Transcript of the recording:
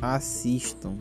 assistam.